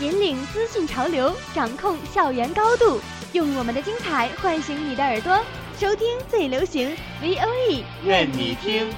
引领资讯潮流，掌控校园高度，用我们的精彩唤醒你的耳朵，收听最流行 V O E，愿你听。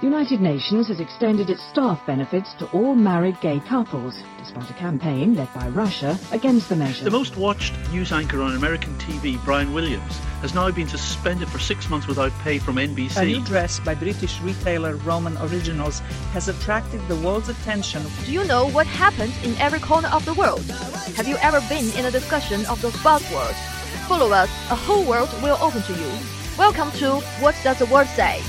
The United Nations has extended its staff benefits to all married gay couples, despite a campaign led by Russia against the measure. The most watched news anchor on American TV, Brian Williams, has now been suspended for six months without pay from NBC. A new NBC. dress by British retailer Roman Originals has attracted the world's attention. Do you know what happens in every corner of the world? Have you ever been in a discussion of those buzzwords? Follow us, a whole world will open to you. Welcome to What Does the World Say?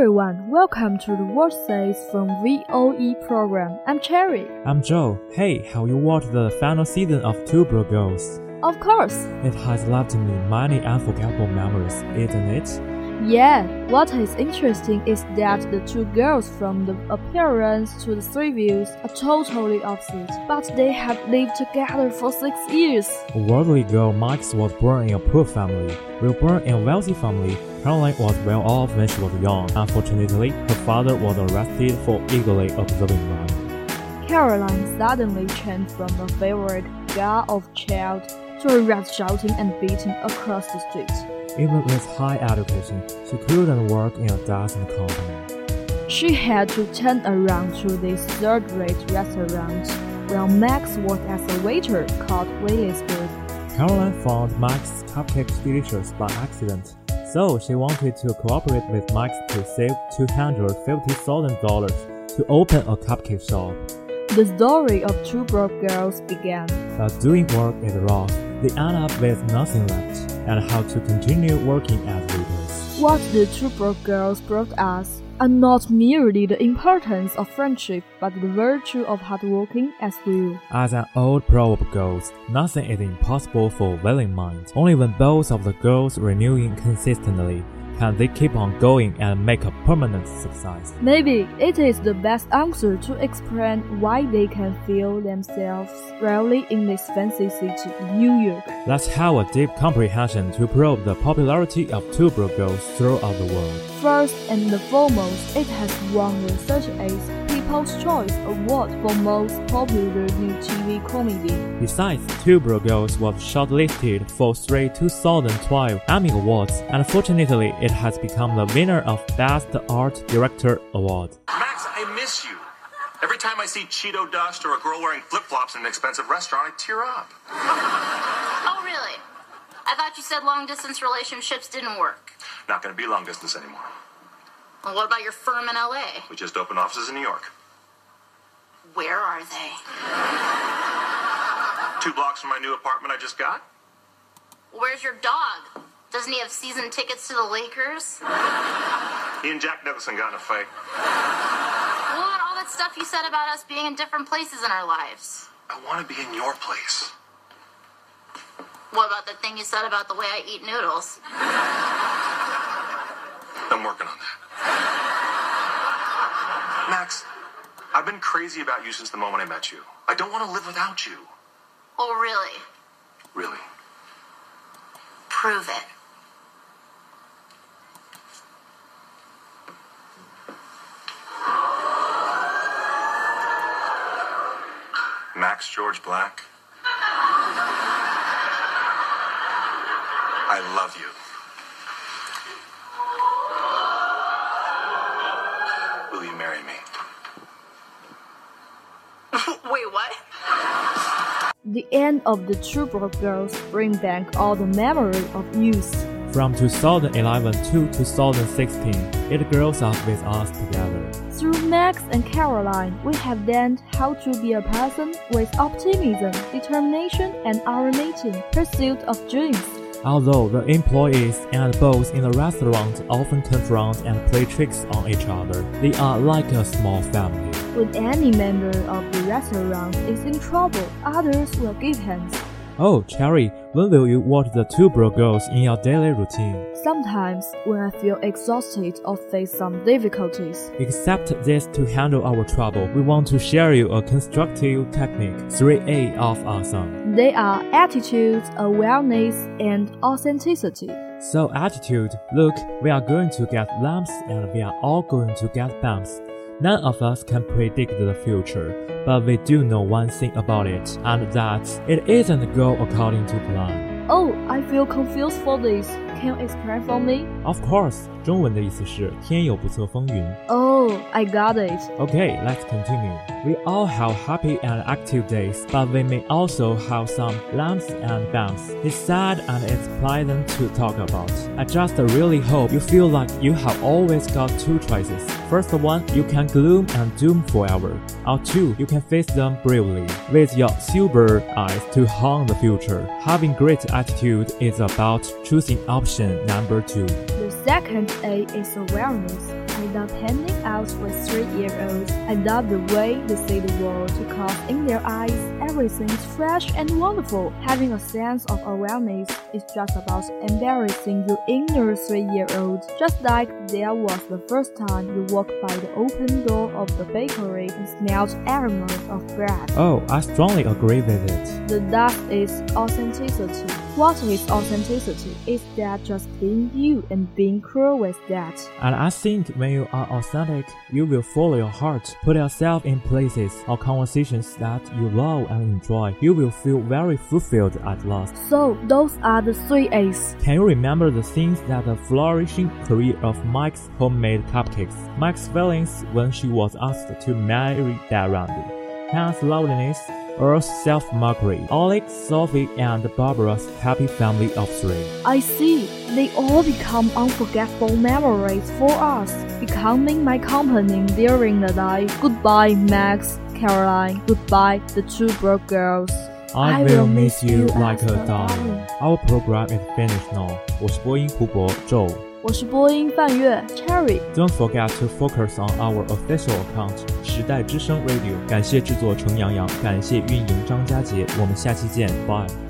Everyone, welcome to the Word Says from VOE program. I'm Cherry. I'm Joe. Hey, have you watched the final season of Two Broke Girls? Of course. It has left me many unforgettable memories, isn't it? Yeah, what is interesting is that the two girls from the appearance to the reviews are totally opposite, but they have lived together for six years. A worldly girl, Max was born in a poor family. While born in a wealthy family, Caroline was well off when she was young. Unfortunately, her father was arrested for illegally observing them. Caroline suddenly changed from a favorite girl of child to a rat shouting and beating across the street. Even with high education, she couldn't work in a decent company. She had to turn around to this third-rate restaurant, where Max worked as a waiter called Williamsburg. Caroline found Max's cupcakes delicious by accident, so she wanted to cooperate with Max to save $250,000 to open a cupcake shop. The story of two broke girls began. But doing work is rough. They end up with nothing left and how to continue working as waiters. What the two broke girls brought us are not merely the importance of friendship, but the virtue of hard working as well. As an old proverb goes, nothing is impossible for willing minds. Only when both of the girls renewing consistently can they keep on going and make a permanent success. Maybe it is the best answer to explain why they can feel themselves rarely in this fancy city, New York. Let's have a deep comprehension to probe the popularity of Girls throughout the world. First and foremost, it has won the 38th People's Choice Award for most popular new TV comedy. Besides, Two Broke Girls was shortlisted for three 2012 Emmy Awards, and fortunately, it has become the winner of Best Art Director Award. Max, I miss you. Every time I see Cheeto dust or a girl wearing flip flops in an expensive restaurant, I tear up. Oh, really? I thought you said long distance relationships didn't work. Not gonna be long distance anymore. Well, what about your firm in LA? We just opened offices in New York. Where are they? Two blocks from my new apartment I just got. Where's your dog? Doesn't he have season tickets to the Lakers? He and Jack Nicholson got in a fight. What? about All that stuff you said about us being in different places in our lives. I wanna be in your place. What about the thing you said about the way I eat noodles? I'm working on that. Max, I've been crazy about you since the moment I met you. I don't want to live without you. Oh, really? Really. Prove it. Max George Black. I love you. End of the Two Broke Girls bring back all the memory of youth. From 2011 to 2016, it grows up with us together. Through Max and Caroline, we have learned how to be a person with optimism, determination, and unremitting pursuit of dreams. Although the employees and boss in the restaurant often confront and play tricks on each other, they are like a small family. When any member of the restaurant is in trouble, others will give hands. Oh, Cherry, when will you watch the two broke girls in your daily routine? Sometimes, when I feel exhausted or face some difficulties. Except this to handle our trouble, we want to share you a constructive technique, 3A of awesome. They are attitude, awareness, and authenticity. So attitude, look, we are going to get lamps and we are all going to get bumps. None of us can predict the future, but we do know one thing about it, and that it isn't go according to plan. Oh, I feel confused for this. Can you explain for me? Of course，中文的意思是天有不测风云。 Oh, I got it. Okay, let's continue. We all have happy and active days, but we may also have some lumps and bumps. It's sad and it's pleasant to talk about. I just really hope you feel like you have always got two choices. First one, you can gloom and doom forever. Or two, you can face them bravely, with your silver eyes to haunt the future. Having great attitude is about choosing option number two. The second A is awareness. I love hanging out with three-year-olds. I love the way they see the world because in their eyes, everything's fresh and wonderful. Having a sense of awareness is just about embarrassing your inner three-year-old. Just like there was the first time you walked by the open door of the bakery and smelled aromas of bread. Oh, I strongly agree with it. The last is authenticity. What is authenticity? Is that just being you and being cool with that. And I think when you are authentic, you will follow your heart, put yourself in places or conversations that you love and enjoy. You will feel very fulfilled at last. So those are the three A's. Can you remember the things that the flourishing career of Mike's homemade cupcakes? Mike's feelings when she was asked to marry Dad Randy. Hannah's loveliness, Earth's self-mockery, Alex, Sophie, and Barbara's happy family of three. I see. They all become unforgettable memories for us, becoming my company during the night. Goodbye, Max, Caroline. Goodbye, the two broke girls. I will miss you like a darling. Our program is finished now. 我是播音胡博 Joe。 我是播音范月 Cherry。Don't forget to focus on our official account 时代之声 Radio。感谢制作程洋洋，感谢运营张佳杰。我们下期见，Bye。